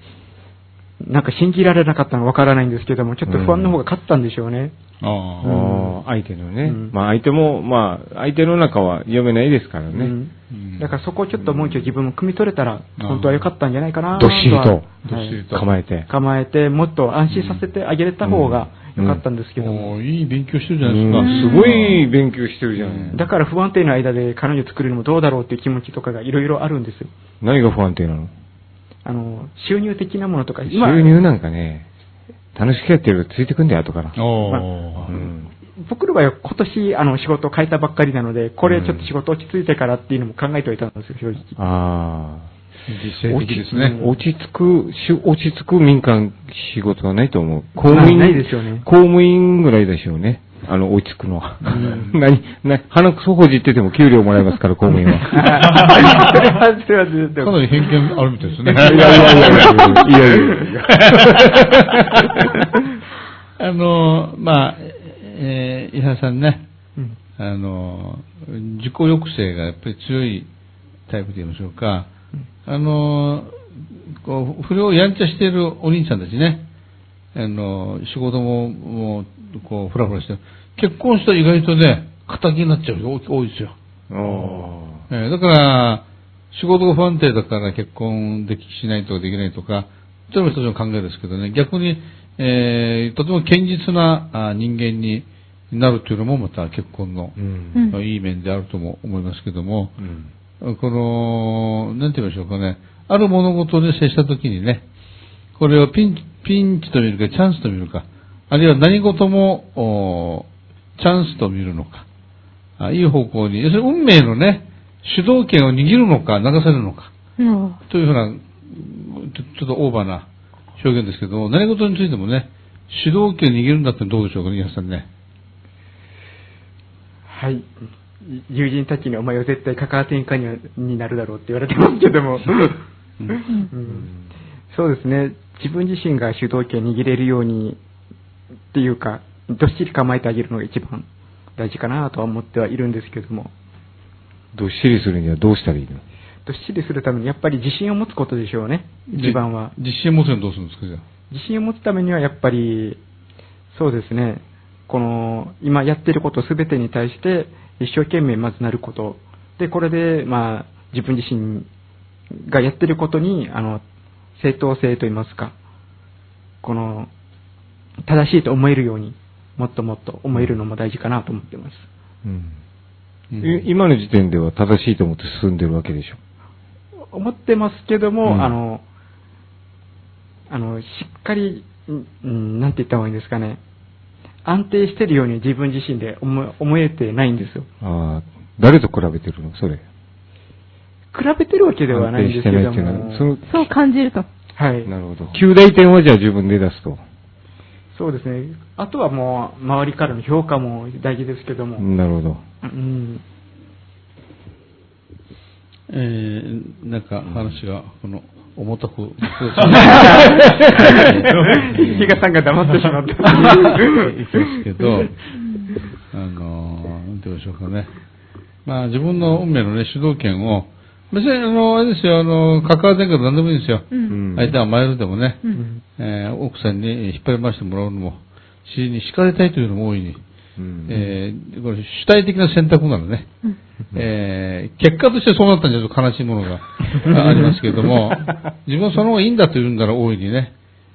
なんか信じられなかったのかわからないんですけども、ちょっと不安の方が勝ったんでしょうね。ああああ、相手のね。うんまあ相手も、まあ相手の中は読めないですからね。うんうんだからそこをちょっともう一度自分も汲み取れたら、本当は良かったんじゃないかなどっしりとはどっしりはいと構えて。構えて、もっと安心させてあげれた方が良かったんですけども、いい勉強してるじゃうないですか。んすごい勉強してるじゃうんん。だから不安定な間で彼女作るのもどうだろうっていう気持ちとかがいろいろあるんですよ。何が不安定なの？あの、収入的なものとか、収入なんかね、楽しくやってるとついてくんだよ、後から。おうーん。僕の場合は今年あの仕事を変えたばっかりなので、これちょっと仕事落ち着いてからっていうのも考えておいたんですよ、正直。あ実践的ですね。あ。落ち着く、し落ち着く民間仕事はないと思う。公務員、ないですよね公務員ぐらいでしょうね。あの、落ち着くのは。(laughs) 何、な、鼻くそほじってても給料もらえますから、公務員は。(laughs) かなり偏見あるみたいですね。いやいやいやいやいやいやいや (laughs) あの、まあ、えー、伊原さんね、うんあの、自己抑制がやっぱり強いタイプと言いましょうか、あの、こう、不良やんちゃしているお兄ちゃんたちね、あの、仕事も、もう、こう、ふらふらして、結婚したら意外とね、仇になっちゃう人多いですよ。おえーだから、仕事が不安定だから結婚できしないとかできないとか、それも一つの考えですけどね、逆に、えーとても堅実なあ人間になるというのもまた結婚の。うんいい面であるとも思いますけども、うん。この、なんて言いましょうかね、ある物事に接したときにね、これをピンチ、ピンチと見るか、チャンスと見るか、あるいは何事も、おチャンスと見るのか、あいい方向に、要するに運命のね、主導権を握るのか、流されるのか、うんというふうな、ちょちょっとオーバーな表現ですけども、何事についてもね、主導権を握るんだってどうでしょうかね、皆さんね。はい。友人たちにお前は絶対関わってんかにはになるだろうって言われてますけども。(laughs) うんそうですね。自分自身が主導権を握れるようにっていうか、どっしり構えてあげるのが一番大事かなとは思ってはいるんですけども。どっしりするにはどうしたらいいの？どっしりするためにやっぱり自信を持つことでしょうね。一番は。で自信を持つにはどうするんですか、じゃあ？自信を持つためにはやっぱり、そうですね、この、今やってることすべてに対して、一生懸命まずなること。で、これで、まあ、自分自身がやってることに、あの、正当性と言いますか、この、正しいと思えるように、もっともっと思えるのも大事かなと思ってます。うんうんい今の時点では正しいと思って進んでるわけでしょ？思ってますけども、うんあの、あの、しっかり、うんうん、なんて言った方がいいんですかね。安定してるように自分自身で思え思えてないんですよ。ああ、誰と比べてるの？それ。比べてるわけではないんですけど安定してないっていうそう感じると。はい。なるほど。9大点はじゃあ自分で出すと。そうですね。あとはもう、周りからの評価も大事ですけども。なるほど。うん。えー、なんか話が、この、重たく、比嘉さん。が黙ってしまった。いきますけど、あの、なん。て言いましょうかね。まあ自分の運命のね、主導権を、別にあの、あれですよ、あの、関わってん。から何でもいいん。ですよ。う。うん。ん。相手はマイルでもね、うん。えー奥さん。に引っ張り回してもらうのも、知りに叱りたいというのも大いに、うんえーこれ主体的な選択なのね。うんえー結果としてそうなったんじゃちょっと悲しいものが (laughs) ありますけれども、自分はその方がいいんだというんなら大いにね、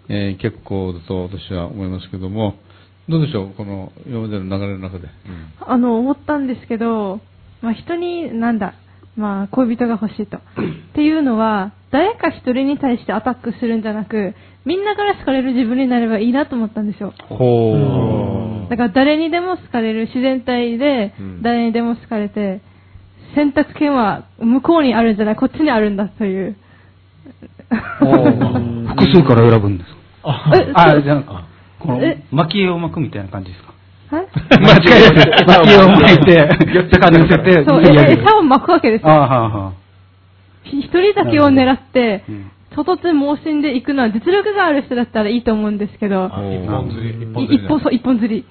えー結構だと私は思いますけども、どうでしょう、この今までの流れの中で。あの、思ったんですけど、まあ、人に、なんだ、まあ、恋人が欲しいと。っていうのは、誰か一人に対してアタックするんじゃなく、みんなから好かれる自分になればいいなと思ったんですよ。ほだから誰にでも好かれる自然体でうん、誰にでも好かれて、選択権は向こうにあるんじゃない、こっちにあるんだという。複数から選ぶんですか？えあ、じゃあ、このえ、巻き絵を巻くみたいな感じですか？はい巻き絵を巻いて、魚乗せて、そう、やる。え餌を巻くわけですあよ。一人だけを狙ってうん、突突猛進で行くのは実力がある人だったらいいと思うんですけど、あ一本釣り、一い本釣りそう一本釣り。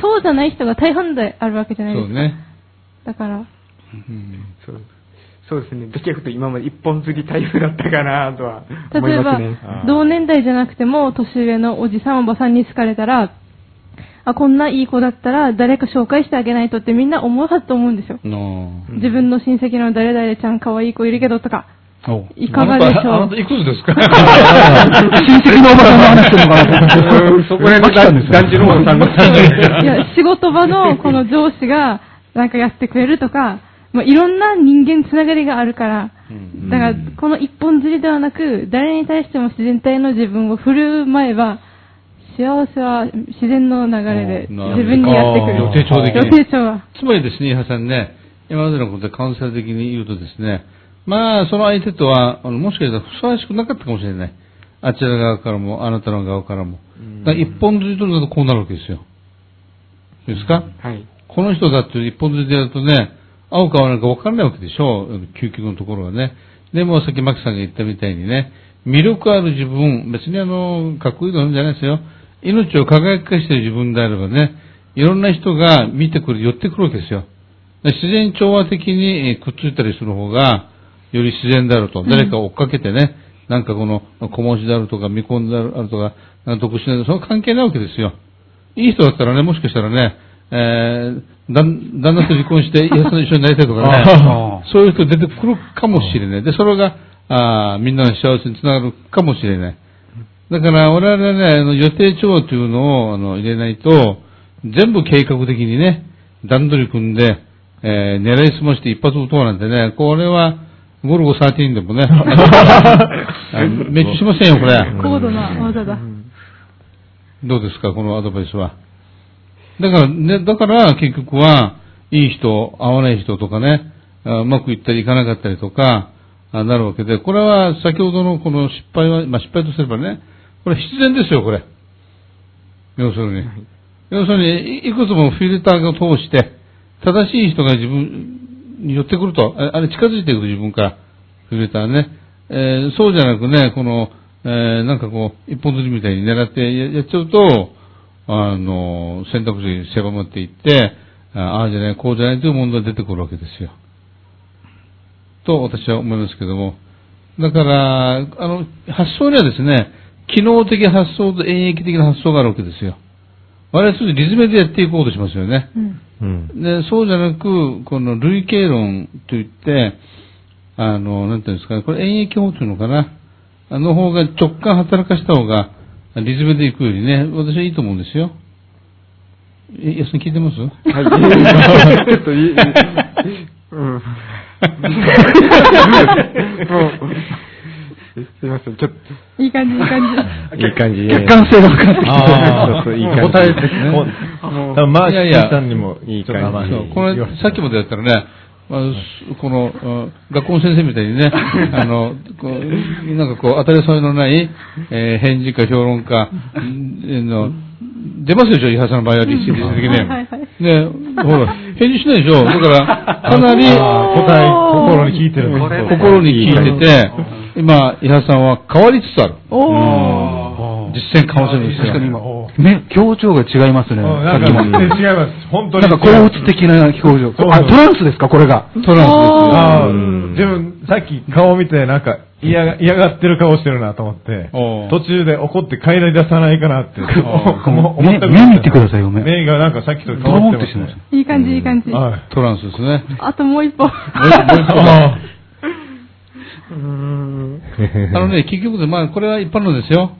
そうじゃない人が大半であるわけじゃないですか。そうね。だから、うんそうそうですね。どちらかというと今まで一本釣りタイプだったかなとは思例えばいますね。、同年代じゃなくても、年上のおじさん、おばさんに好かれたら、あ、こんないい子だったら、誰か紹介してあげないとってみんな思うはずと思うんですよ。の自分の親戚の誰々ちゃん可愛い子いるけどとか、おいかがでしょう？あなたいくつですか？親戚のおばさんの話してるのかなそこら辺の団地のおばさんが。いや、仕事場のこの上司がなんかやってくれるとか、まあ、いろんな人間つながりがあるから、うんだから、この一本釣りではなく、誰に対しても自然体の自分を振る舞えば、幸せは自然の流れで自分にやってくる。予定調的に予定調は。つまりですね、伊波さんね、今までのことでカウンセラー的に言うとですね、まあ、その相手とは、あのもしかしたらふさわしくなかったかもしれない。あちら側からも、あなたの側からも。だから一本釣りとなるとこうなるわけですよ。いいですか？はい。この人だって一本釣りでやるとね、合うか合わないか分からないわけでしょ究極のところはね。でもさっきマキさんが言ったみたいにね、魅力ある自分、別にあの、かっこいいのじゃないですよ。命を輝かしている自分であればね、いろんな人が見てくる、寄ってくるわけですよ。で自然調和的にえーくっついたりする方が、より自然であると。誰かを追っかけてね、なんかこの、小文字であるとか、未婚であるとか、独身であるその関係ないわけですよ。いい人だったらね、もしかしたらね、えー、旦旦那と離婚して、イエスと一緒になりたいとかね (laughs) あ、そういう人出てくるかもしれない。で、それが、あーみんなの幸せにつながるかもしれない。だから、我々はね、あの予定調和というのをあの入れないと、全部計画的にね、段取り組んで、えー狙いすまして一発撃とうなんてね、これは、ゴルゴ13でもね、(laughs) あの命中しませんよ、これ。高度な技だ。どうですか、このアドバイスは。だから、ね、だから結局は、いい人、合わない人とかね、あうまくいったりいかなかったりとか、あなるわけで、これは先ほどのこの失敗は、まあ失敗とすればね、これ必然ですよ、これ。要するに。要するに、いいくつもフィルターを通して、正しい人が自分寄ってくると、あれ近づいていくと自分から、フィルターね。えーそうじゃなくね、この、えーなんかこう、一本釣りみたいに狙ってやっちゃうと、あの、選択肢狭まっていって、ああじゃない、こうじゃないという問題が出てくるわけですよ。と私は思いますけども。だから、あの、発想にはですね、機能的発想と演繹的な発想があるわけですよ。我々はリズムでやっていこうとしますよね。うん。うん。で、そうじゃなく、この類型論といって、あの、なんていうんですかね、これ演繹法というのかな。あの方が直感働かした方が、リズムでいくよりね、私はいいと思うんですよ。え、安に聞いてます？はい。(laughs) ちょっといい、うん。も (laughs) (laughs) う、すいません、ちょっと。いい感じ、いい感じ。(laughs) いい感じ (laughs) 客観性が分かってきて。あそうそういい感じ答えですね。もう多分マーシいやいやーさんにもいい感じそうこれ、さっきまでやったらね、まあすこの、うん学校の先生みたいにね、(laughs) あの、こうなんかこう、当たり障りのない、えー返事か評論家、うんの、出ますでしょ、伊原さんの場合は、理性的にはいはいはいね。ね、ほら、返事しないでしょ。だから、かなり、答え、心に聞いてるんですこれ心に聞いてて、今、伊原さんは変わりつつある。おー。実践カウンセリングですよ確かに今お、目、表情が違いますね。さっきも。か全然違います。本当に。なんか高鬱的な表情。そうあ、トランスですか？これが。トランスですよ。ああ、うん自分、さっき顔見て、なんか、嫌が、嫌がってる顔してるなと思って、途中で怒って帰り出さないかなって、お思目った目見てくださいよ目目がなんかさっきと変わっますねーンってました。いい感じ、いい感じ。はい。トランスですね。あともう一歩。ああのね、結局で、まあ、これは一般論ですよ。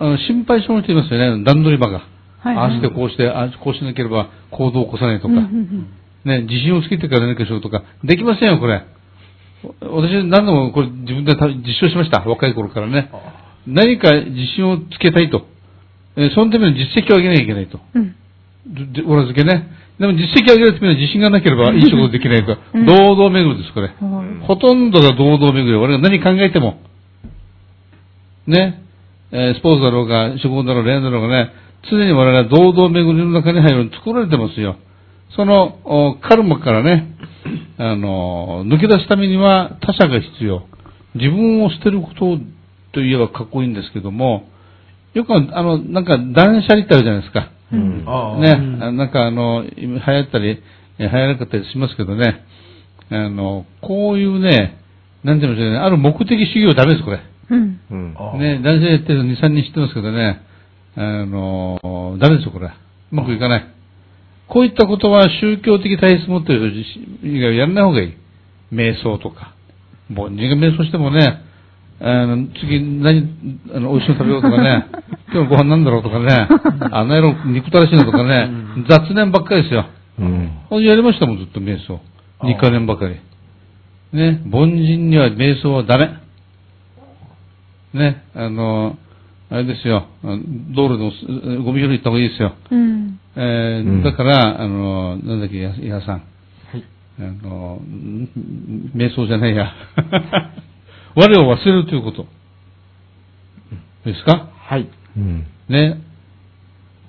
あの心配性の人いますよね、段取り場が。はいああしてこうして、ああこうしなければ行動を起こさないとか。うんうんうんね、自信をつけてから何かしようとか。できませんよ、これ。私、何度もこれ自分でた実証しました。若い頃からね。何か自信をつけたいと。えーそのための実績を上げなきゃいけないと。うん。で裏付けね。でも実績を上げるためには自信がなければ (laughs) いい仕事できないと。うん堂々巡りです、これ。はいほとんどが堂々巡り。俺が何考えても。ね。えースポーツだろうが、職業だろうが、恋愛だろうがね、常に我々は堂々巡りの中に入るように作られてますよ。その、おカルマからね、あの、抜け出すためには他者が必要。自分を捨てることといえばかっこいいんですけども、よくあの、なんか断捨離ってあるじゃないですか。うんああね、あなんかあの、今流行ったり、え流行らなかったりしますけどね、あの、こういうね、なんて言うんでしょうね、ある目的主義はダメです、これ。うん。うんあね、男性やってるの2、3人知ってますけどね、あの、ダメですよ、これ。うまくいかない。こういったことは宗教的体質持ってる人以外はやらない方がいい。瞑想とか。凡人が瞑想してもね、あの、次何、あの、美味しいの食べようとかね、(laughs) 今日のご飯なんだろうとかね、あの野郎憎たらしいのとかね、雑念ばっかりですよ。うんやりましたもん、ずっと瞑想。2日年ばかり。ね、凡人には瞑想はダメ。ね、あの、あれですよ、道路のすゴミ拾い行った方がいいですよ。うん。えーうんだから、あの、なんだっけ、や伊波さん。あの、ん瞑想じゃないや。我を忘れるということ。ですか？はい。うんね、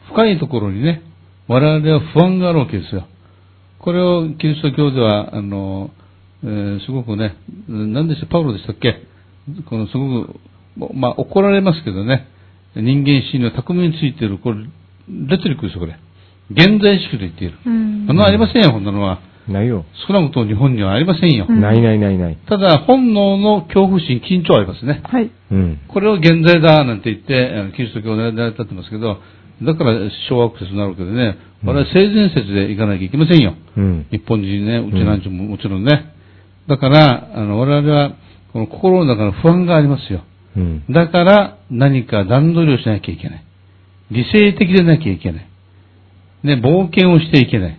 深いところにね、我々は不安があるわけですよ。これをキリスト教では、あの、えーすごくね、何でした、パウロでしたっけ？このすごく、まあ怒られますけどね、人間心の巧みについている、これ、レトリックですよ、これ。現在意識と言っている。うんそんなのありませんよ、こんなのは。ないよ。少なくとも日本にはありませんよ。うんないないないない。ただ、本能の恐怖心、緊張はありますね。はい。うん。これを現在だなんて言って、あのキリスト教を狙い立ってますけど、だから小アクセスになるわけでね、我々は性善説でいかなきゃいけませんよ。うん。日本人ね、うちなんちゅうももちろんね。だから、あの、我々は、この心の中の不安がありますよ。うん。だから、何か段取りをしなきゃいけない。理性的でなきゃいけない。ね、冒険をしていけない。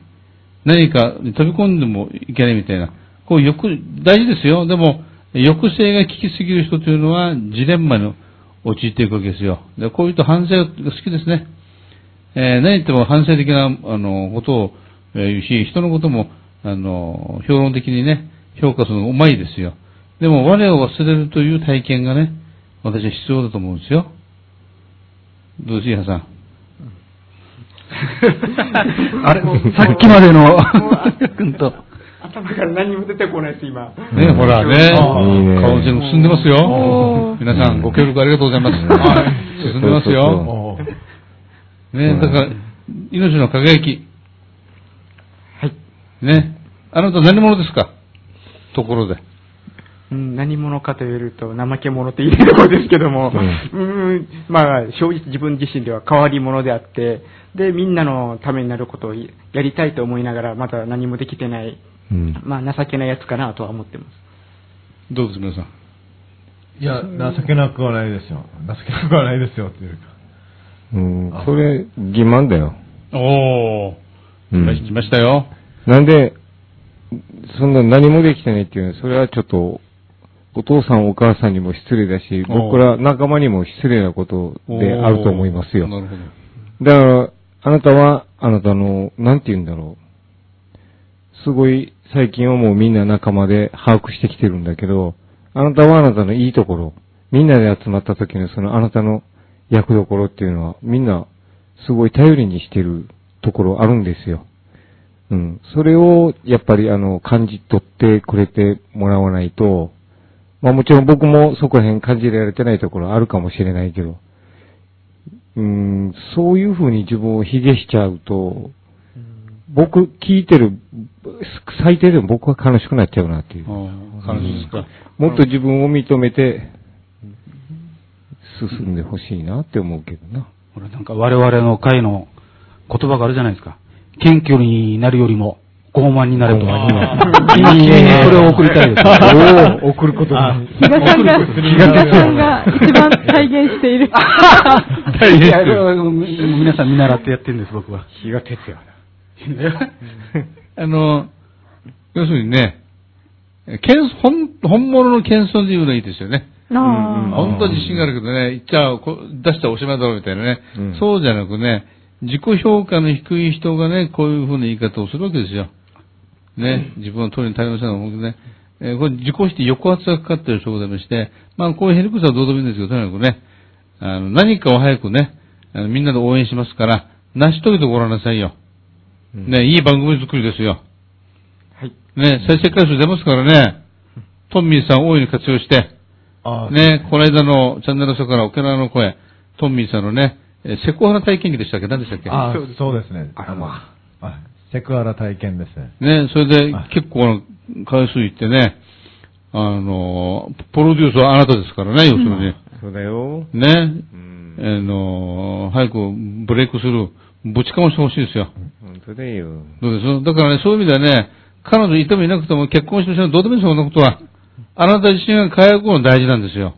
何かに飛び込んでもいけないみたいな。こう、よく、大事ですよ。でも、抑制が効きすぎる人というのは、ジレンマに陥っていくわけですよ。でこういうと反省が好きですね。えー何言っても反省的な、あの、ことを言うし、人のことも、あの、評論的にね、評価するのがうまいですよ。でも、我を忘れるという体験がね、私は必要だと思うんですよ。どうです、伊波さん？(laughs) あれ、さっきまでの、君と。頭から何も出てこないです、今。ね、ほらね、あいいねカウンセリング進んでますよ皆さん、ご協力ありがとうございます。進んでますよ。ね、だから、命の輝き。はい。ね。あなた何者ですかところで。うん、何者かと言えると、怠け者って言えるところですけども、うん、まあ、正直自分自身では変わり者であって、で、みんなのためになることをやりたいと思いながら、まだ何もできてない、うん。まあ、情けないやつかなとは思ってます。どうです、皆さん？いや、情けなくはないですよ。情けなくはないですよっていうか。うん。それ、欺瞞だよ。おー。うん来ましたよ。なんで、そんな何もできてないっていうのは、それはちょっと、お父さんお母さんにも失礼だし、僕ら仲間にも失礼なことであると思いますよ。なるほど。だから、あなたは、あなたの、なんて言うんだろう。すごい、最近はもうみんな仲間で把握してきてるんだけど、あなたはあなたのいいところ、みんなで集まった時のそのあなたの役どころっていうのは、みんな、すごい頼りにしてるところあるんですよ。うん。それを、やっぱりあの、感じ取ってくれてもらわないと、まあもちろん僕もそこら辺感じられてないところあるかもしれないけど、うん、そういう風に自分を卑下しちゃうと、僕聞いてる、最低でも僕は悲しくなっちゃうなっていう。ああ、感じですか。もっと自分を認めて、進んでほしいなって思うけどな。これなんか我々の会の言葉があるじゃないですか。謙虚になるよりも傲慢になれと。今、君にそれを送りたいです。(laughs) おお送ることに。比嘉さんが、比嘉さんが一番体現している。いや皆さん見習ってやってるんです、僕は。日が徹夜 (laughs) あの、要するにね、謙本本物の謙遜で言うのはいいですよね。本当は自信があるけどね、言っちゃう、こ出したらおしまいだろうみたいなね、うんそうじゃなくね、自己評価の低い人がね、こういうふうな言い方をするわけですよ。ね、自分の通りに足りませんの僕ね、えーこれ自己否定、抑圧がかかっている証拠でまして、まあこういうヘリクスはどうでもいいんですけど、とにかくね、あの何かを早くね、あのみんなで応援しますから、成し遂げてごらんなさいよ。ね、いい番組作りですよ。はい。ね、再生回数出ますからね、トンミーさん大いに活用して、ね、この間のチャンネルの人から沖縄の声、トンミーさんのね、えーセコハラ体験記でしたっけ？何でしたっけ？ああそうですね。あの、あセクハラ体験ですね。ね、それであ結構な回数いってね、あの、プロデュースはあなたですからね、要するに。そうだよ。ね、うん。あの、早くブレイクする、ぶちかましてほしいですよ。本当だよ。どうです？だからね、そういう意味ではね、彼女いてもいなくても結婚してもどうでもいいですよ、そんなことは。あなた自身が輝くのが大事なんですよ。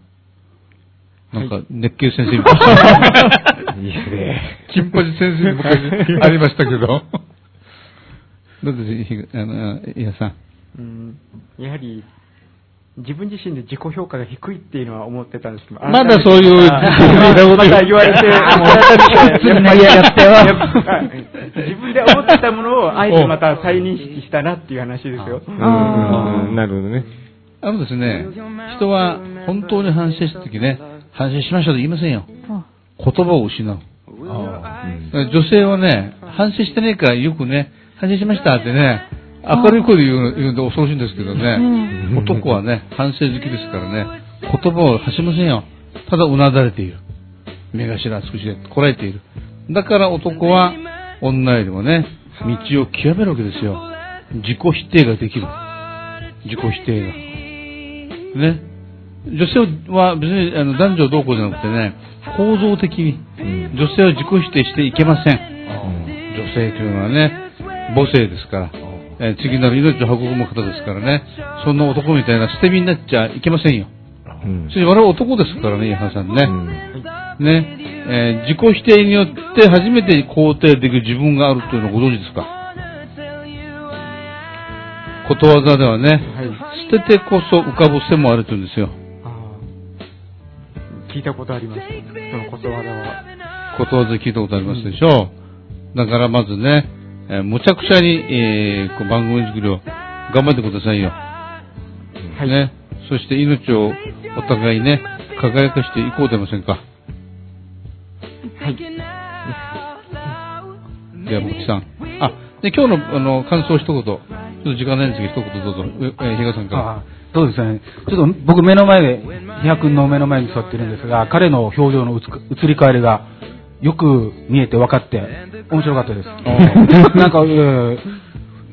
なんか、熱血先生みたいな。いいですね。(laughs) 金八先生昔ありましたけど。どうですひあの、いやさん。うんやはり、自分自身で自己評価が低いっていうのは思ってたんですけど、まだそういうあまた言われて、もう改めてついにやったよやっぱ自分で思ってたものをあえてまた再認識したなっていう話ですよ。なるほどね。あのですね、人は本当に反省したときね、反省しましたと言いませんよ。あ言葉を失う。あ女性はね、反省してねえからよくね、反省しましたってね、明るい声で言うの言うんで恐ろしいんですけどね、うん男はね、反省好きですからね、言葉を発しませんよ。ただうなだれている。目頭少しでこらえている。だから男は女よりもね、道を極めるわけですよ。自己否定ができる。自己否定が。ね。女性は別にあの男女どうこうじゃなくてね、構造的に、女性は自己否定していけません。女性というのはね、母性ですから、えー次なる命を運ぶ方ですからね、そんな男みたいな捨て身になっちゃいけませんよ。うん我々男ですからね、伊原さんね。うんね、えー自己否定によって初めて肯定できる自分があるというのをご存知ですか？ことわざではね、はい。捨ててこそ浮かぶ瀬もあるというんですよ。聞いたことあります。そのことわざは。ことわざ聞いたことありますでしょう。だからまずね、えーむちゃくちゃに、えーこう番組作りを頑張ってくださいよ。はい。ね。そして命をお互いね、輝かしていこうではませんか？はい。では、もちさん。あ、で、今日の、あの、感想一言。ちょっと時間ないんですけど、一言どうぞ。え、えー比嘉さんから。あそうですね。ちょっと僕目の前で、比嘉君の目の前に座ってるんですが、彼の表情の移り変わりがよく見えて分かって、面白かったです。なんか、えー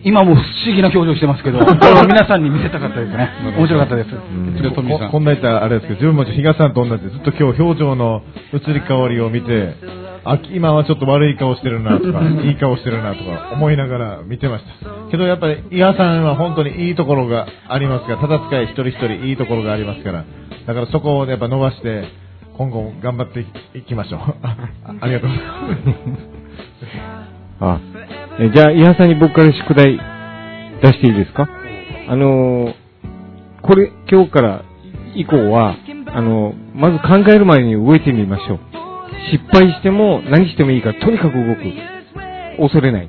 今も不思議な表情してますけど、これを皆さんに見せたかったですね。面白かったです。ここんな言ったらあれですけど、自分も比嘉さんと同じで、ずっと今日表情の移り変わりを見て、あ、今はちょっと悪い顔してるなとか、(laughs) いい顔してるなとか思いながら見てました。けどやっぱり、伊賀さんは本当にいいところがありますから、ただ使い一人一人いいところがありますから、だからそこをやっぱ伸ばして、今後も頑張っていきましょう。あ (laughs) ありがとうございます。(laughs) あ、えじゃあ、伊波さんに僕から宿題出していいですか？あのーこれ、今日から以降は、あの、まず考える前に動いてみましょう。失敗しても何してもいいから、とにかく動く。恐れない。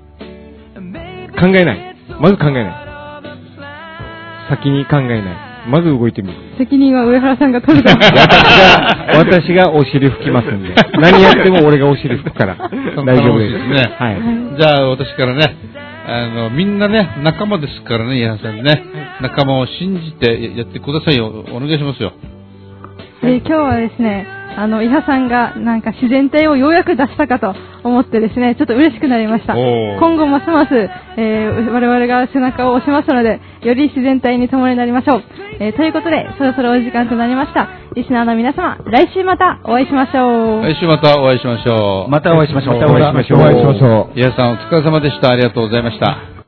考えない。まず考えない。先に考えない。まず動いてみる。責任は上原さんが取るから。(laughs) 私がお尻拭きますんで。(laughs) 何やっても俺がお尻拭くから。大丈夫です。ですねはい。じゃあ、私からね、あの、みんなね、仲間ですからね、矢さんね。仲間を信じてややってくださいよ。お願いしますよ。で今日はですね、あの、伊波さんがなんか自然体をようやく出したかと思ってですね、ちょっと嬉しくなりました。今後ますます、えー我々が背中を押しますので、より自然体に共になりましょう。えーということで、そろそろお時間となりました。リスナーの皆様、来週またお会いしましょう。来週またお会いしましょう。またお会いしましょう。またお会いしましょう。お会いしましょう。矢さんお疲れ様でした。ありがとうございました。